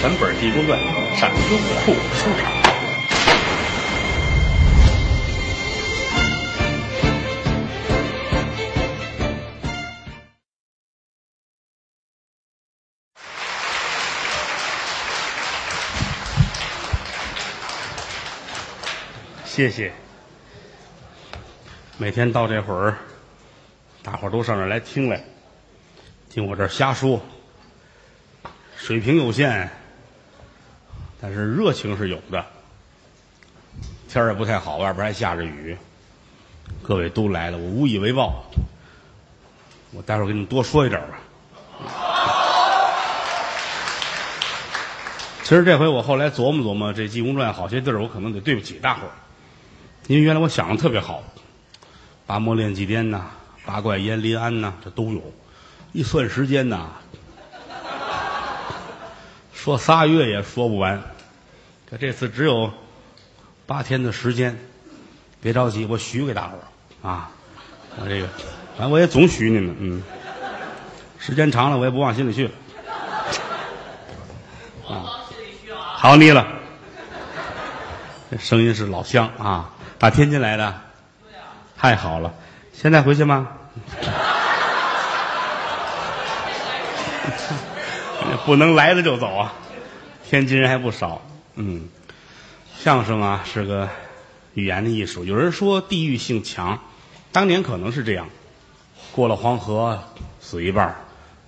全本《地宫传》上优酷收场。谢谢。每天到这会儿，大伙儿都上这来听来，听我这瞎说。水平有限，但是热情是有的。天儿也不太好，外边还下着雨，各位都来了，我无以为报。我待会儿给你们多说一点吧。其实这回我后来琢磨琢磨，这《济公传》好些地儿我可能得对不起大伙儿，因为原来我想的特别好，八魔炼祭颠呐，八怪烟临安呐，这都有。一算时间呐，说仨月也说不完。可这次只有八天的时间，别着急，我许给大伙儿啊，我这个，反正我也总许你们，嗯，时间长了我也不往心里去了。好你了，这声音是老乡啊，打天津来的，太好了，现在回去吗？不能来了就走啊，天津人还不少，嗯，相声啊是个语言的艺术，有人说地域性强，当年可能是这样，过了黄河死一半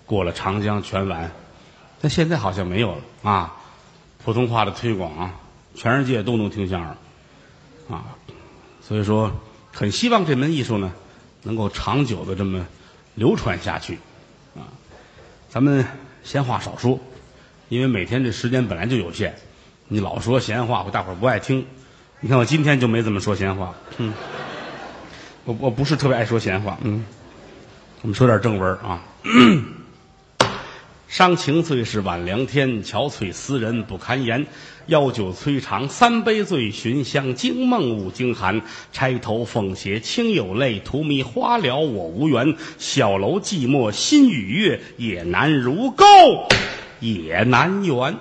过了长江全完，但现在好像没有了。啊。普通话的推广，全世界都能听相声，啊，所以说很希望这门艺术呢能够长久的这么流传下去，啊，咱们闲话少说，因为每天这时间本来就有限，你老说闲话，我大伙儿不爱听。你看我今天就没怎么说闲话，嗯，我我不是特别爱说闲话，嗯，我们说点正文啊。伤情最是晚凉天，憔悴思人不堪言。邀酒摧肠三杯醉，寻香惊梦五更寒。钗头凤斜清有泪，荼蘼花了我无缘。小楼寂寞心与月，也难如钩，也难圆。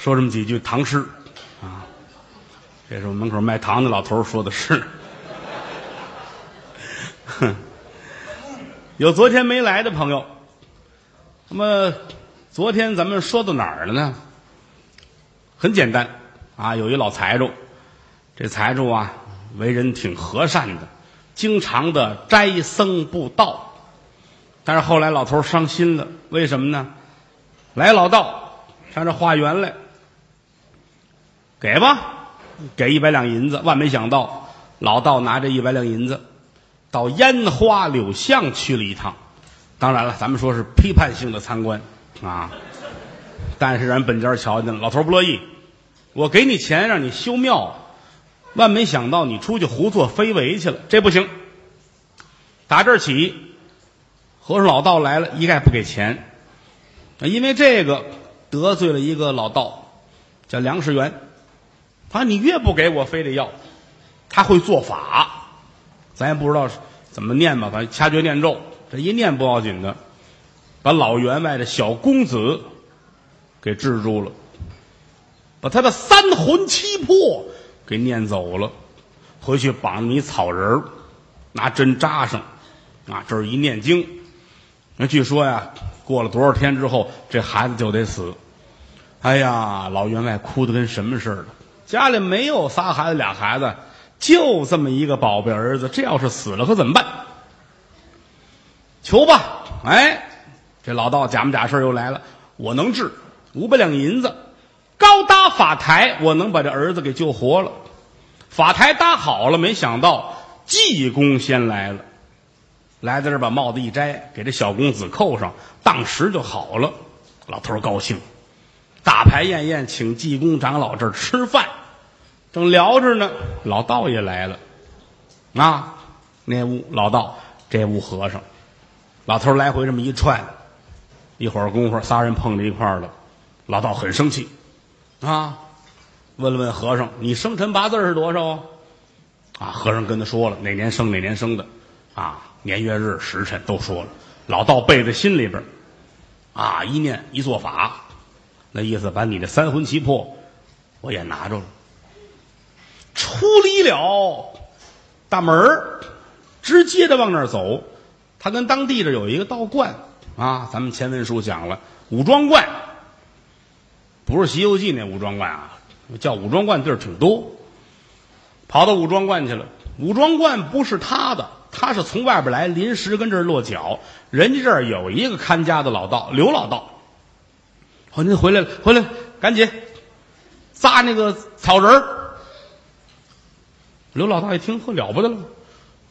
说这么几句唐诗啊，这是我门口卖糖的老头说的诗。有昨天没来的朋友，那么昨天咱们说到哪儿了呢？很简单啊，有一老财主，这财主啊为人挺和善的，经常的斋僧布道，但是后来老头伤心了，为什么呢？来老道上这化缘来，给吧，给一百两银子，万没想到老道拿着一百两银子。到烟花柳巷去了一趟，当然了，咱们说是批判性的参观啊，但是人本家瞧见了，老头不乐意，我给你钱让你修庙，万没想到你出去胡作非为去了，这不行。打这儿起，和尚老道来了一概不给钱，因为这个得罪了一个老道，叫梁世元，他你越不给我，非得要，他会做法。咱也不知道怎么念吧，反正掐诀念咒，这一念不要紧的，把老员外的小公子给制住了，把他的三魂七魄给念走了，回去绑你草人拿针扎上，啊，这儿一念经，那据说呀，过了多少天之后，这孩子就得死。哎呀，老员外哭的跟什么似的，家里没有仨孩子俩孩子。就这么一个宝贝儿子，这要是死了可怎么办？求吧！哎，这老道假模假式又来了，我能治五百两银子，高搭法台，我能把这儿子给救活了。法台搭好了，没想到济公先来了，来在这儿把帽子一摘，给这小公子扣上，当时就好了。老头高兴，大排宴宴，请济公长老这儿吃饭。正聊着呢，老道也来了，啊，那屋老道，这屋和尚，老头来回这么一串，一会儿功夫，仨人碰在一块儿了，老道很生气，啊，问了问和尚，你生辰八字是多少？啊，和尚跟他说了哪年生哪年生的，啊，年月日时辰都说了，老道背在心里边儿。啊，一念一做法，那意思把你的三魂七魄我也拿着了。出离了大门儿直接的往那儿走。他跟当地这有一个道观啊，咱们前文书讲了武庄观，不是《西游记》那武庄观啊，叫武庄观地儿挺多。跑到武庄观去了，武庄观不是他的，他是从外边来，临时跟这儿落脚。人家这儿有一个看家的老道，刘老道。哦，您回来了，回来，赶紧扎那个草人儿。刘老大一听，呵，了不得了！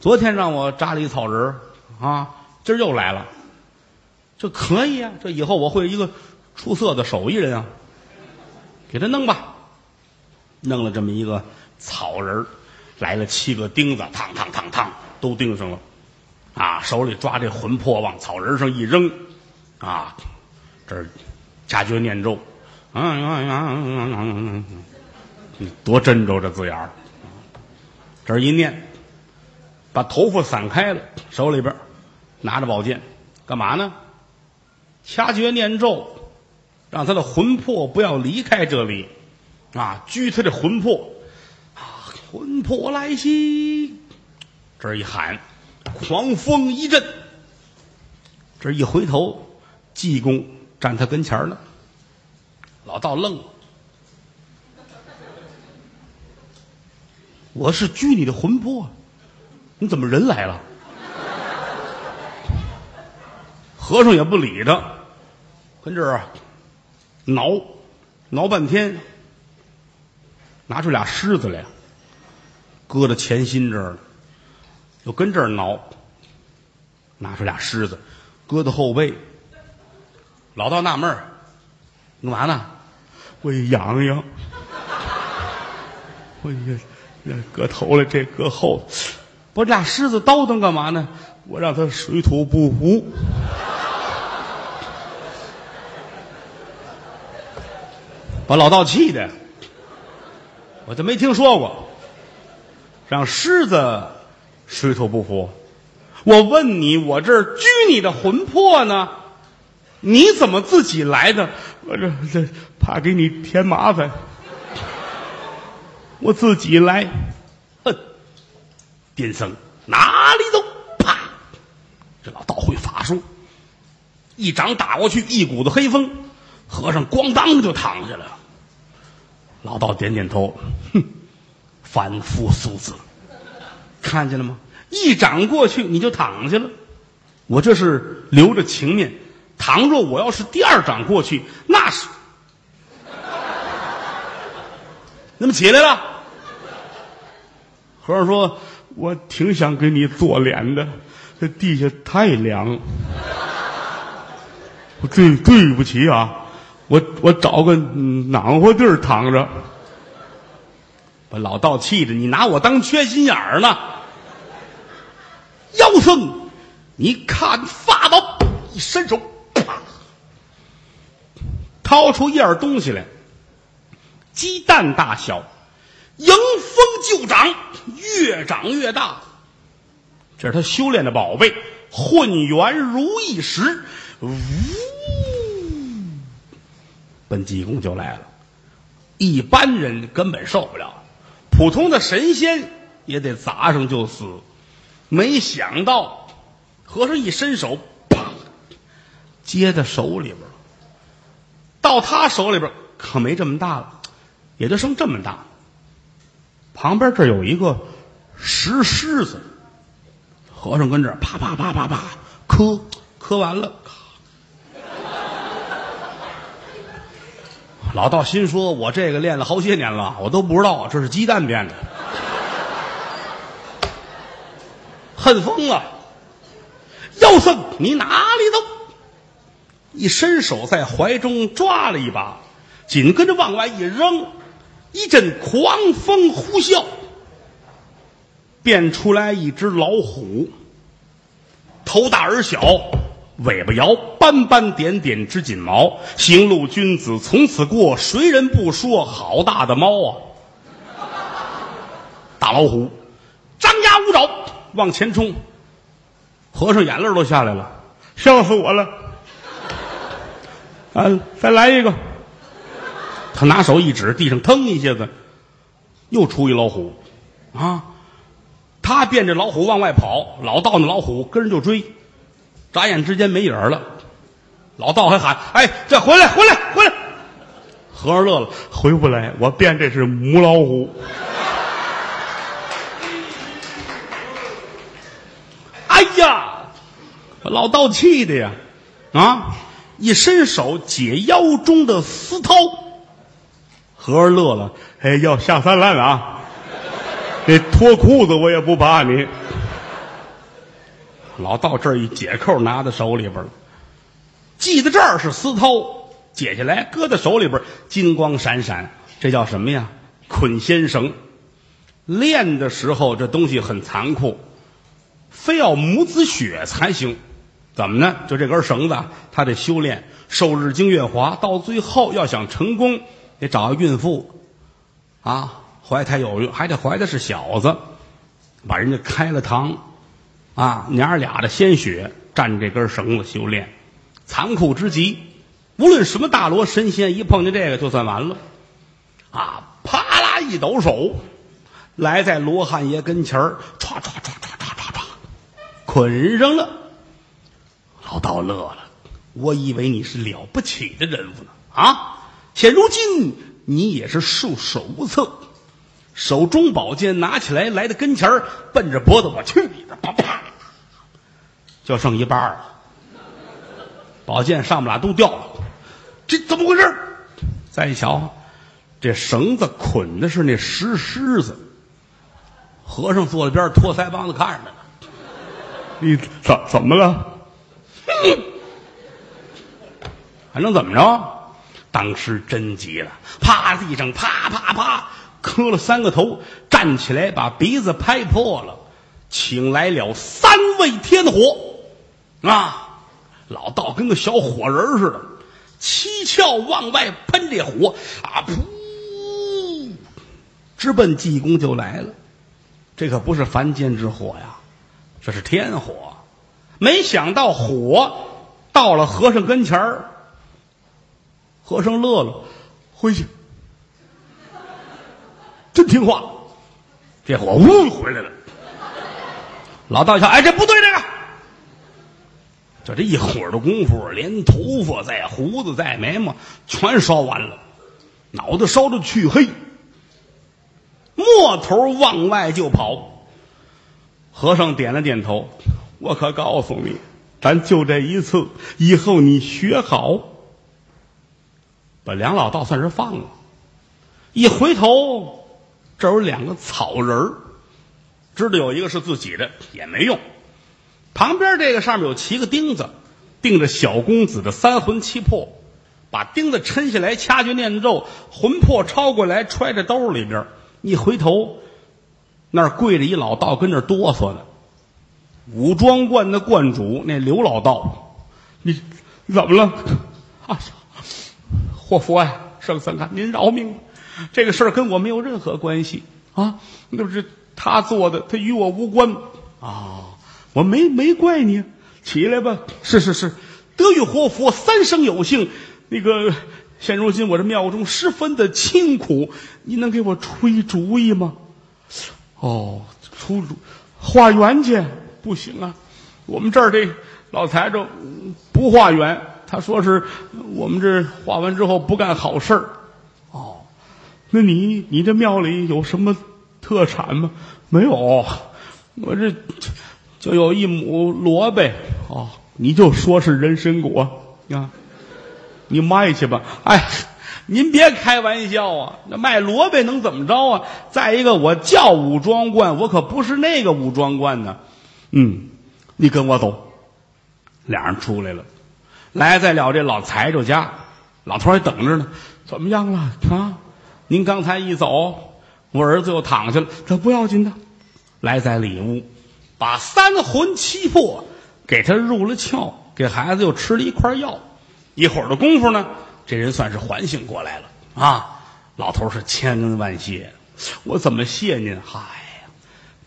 昨天让我扎了一草人啊，今儿又来了，这可以啊！这以后我会一个出色的手艺人啊！给他弄吧，弄了这么一个草人来了七个钉子，烫烫烫烫，都钉上了。啊，手里抓这魂魄往草人上一扔，啊，这儿加诀念咒，嗯嗯嗯嗯嗯，多斟酌这字眼儿。这一念，把头发散开了，手里边拿着宝剑，干嘛呢？掐诀念咒，让他的魂魄不要离开这里，啊，拘他的魂魄，啊，魂魄来袭！这一喊，狂风一阵。这一回头，济公站他跟前儿了。老道愣了。我是拘你的魂魄，你怎么人来了？和尚也不理他，跟这儿啊挠挠半天，拿出俩狮子来，搁到前心这儿了，又跟这儿挠，拿出俩狮子，搁到后背。老道纳闷儿，干嘛呢？我痒痒，我也。那搁头了，这搁后，不，这俩狮子叨腾干嘛呢？我让他水土不服，把老道气的，我就没听说过，让狮子水土不服。我问你，我这儿拘你的魂魄呢？你怎么自己来的？我这这怕给你添麻烦。我自己来，哼！癫僧哪里走？啪！这老道会法术，一掌打过去，一股子黑风，和尚咣当就躺下了。老道点点头，哼，凡夫俗子，看见了吗？一掌过去你就躺下了。我这是留着情面，倘若我要是第二掌过去，那是，那么起来了。和尚说：“我挺想给你做脸的，这地下太凉。对，对不起啊，我我找个暖和地儿躺着。把老道气的，你拿我当缺心眼儿呢？妖僧，你看法宝！一伸手，啪，掏出一样东西来，鸡蛋大小。”迎风就长，越长越大。这是他修炼的宝贝，混元如意石。呜，奔济公就来了。一般人根本受不了，普通的神仙也得砸上就死。没想到，和尚一伸手，啪，接在手里边到他手里边可没这么大了，也就剩这么大。旁边这有一个石狮子，和尚跟这啪啪啪啪啪磕磕完了，老道心说：“我这个练了好些年了，我都不知道这是鸡蛋变的，恨疯了！妖僧，你哪里走？”一伸手在怀中抓了一把，紧跟着往外一扔。一阵狂风呼啸，变出来一只老虎，头大耳小，尾巴摇，斑斑点点之锦毛，行路君子从此过，谁人不说好大的猫啊？大老虎张牙舞爪往前冲，和尚眼泪都下来了，笑死我了！啊，再来一个。他拿手一指，地上腾一下子，又出一老虎，啊！他变着老虎往外跑，老道那老虎跟着就追，眨眼之间没影儿了。老道还喊：“哎，这回来，回来，回来！”和尚乐了，回不来，我变这是母老虎。哎呀，老道气的呀，啊！一伸手解腰中的丝绦。和尚乐了，哎，要下三滥了啊！这脱裤子我也不怕你。老道这儿一解扣，拿在手里边了，系在这儿是丝绦，解下来搁在手里边，金光闪闪，这叫什么呀？捆仙绳。练的时候这东西很残酷，非要母子血才行。怎么呢？就这根绳子，他得修炼，受日精月华，到最后要想成功。得找个孕妇，啊，怀胎有孕，还得怀的是小子，把人家开了膛，啊，娘俩的鲜血蘸这根绳子修炼，残酷之极。无论什么大罗神仙，一碰见这个就算完了，啊，啪啦一抖手，来在罗汉爷跟前儿，唰唰唰唰唰唰唰，捆上了。老道乐了，我以为你是了不起的人物呢，啊。现如今你也是束手无策，手中宝剑拿起来，来到跟前，奔着脖子我去你的，啪啪，就剩一半了，宝剑上面俩都掉了，这怎么回事？再一瞧，这绳子捆的是那石狮子。和尚坐在边托腮帮子看着呢，你怎怎么了？还能怎么着？当时真急了，趴地上啪啪啪磕了三个头，站起来把鼻子拍破了，请来了三位天火啊！老道跟个小火人似的，七窍往外喷这火啊，噗，直奔济公就来了。这可不是凡间之火呀，这是天火。没想到火到了和尚跟前儿。和尚乐了，回去，真听话。这火呜回来了。老道一瞧，哎，这不对，这个，就这一会儿的功夫，连头发在、胡子在、眉毛全烧完了，脑袋烧的黢黑，摸头往外就跑。和尚点了点头，我可告诉你，咱就这一次，以后你学好。把梁老道算是放了，一回头，这有两个草人儿，知道有一个是自己的也没用。旁边这个上面有七个钉子，钉着小公子的三魂七魄，把钉子抻下来，掐诀念咒，魂魄抄过来，揣在兜里边。一回头，那儿跪着一老道，跟那哆嗦呢。武装观的观主那刘老道，你怎么了？啊！活佛呀，圣僧啊，您饶命！这个事儿跟我没有任何关系啊，那不是他做的，他与我无关啊，我没没怪你，起来吧。是是是，得遇活佛，三生有幸。那个现如今我这庙中十分的清苦，你能给我出一主意吗？哦，出主化缘去不行啊，我们这儿这老财主不化缘。他说是我们这画完之后不干好事儿，哦，那你你这庙里有什么特产吗？没有，我这就有一亩萝卜，哦，你就说是人参果啊，你卖去吧。哎，您别开玩笑啊，那卖萝卜能怎么着啊？再一个，我叫武装观，我可不是那个武装观呢。嗯，你跟我走，俩人出来了。来在了这老财主家，老头还等着呢。怎么样了啊？您刚才一走，我儿子又躺下了。这不要紧的。来在里屋，把三魂七魄给他入了窍，给孩子又吃了一块药。一会儿的功夫呢，这人算是缓醒过来了啊！老头是千恩万谢，我怎么谢您？嗨呀，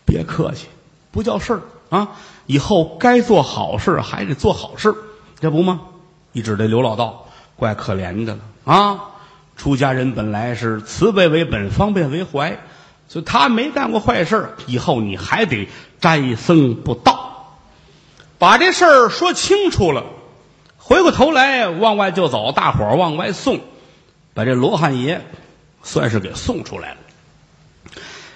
别客气，不叫事儿啊！以后该做好事还得做好事，这不吗？一指这刘老道，怪可怜的了啊！出家人本来是慈悲为本，方便为怀，所以他没干过坏事以后你还得斋僧不道，把这事儿说清楚了。回过头来往外就走，大伙儿往外送，把这罗汉爷算是给送出来了。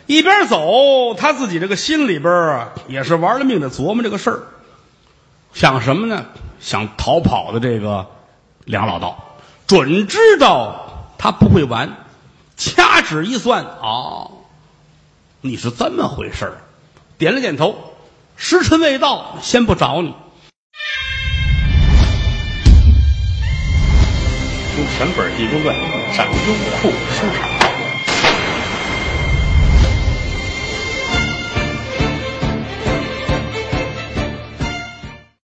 一边走，他自己这个心里边啊，也是玩了命的琢磨这个事儿，想什么呢？想逃跑的这个梁老道，准知道他不会完，掐指一算，哦，你是这么回事儿，点了点头，时辰未到，先不找你。用全本《地中传》上优酷收看。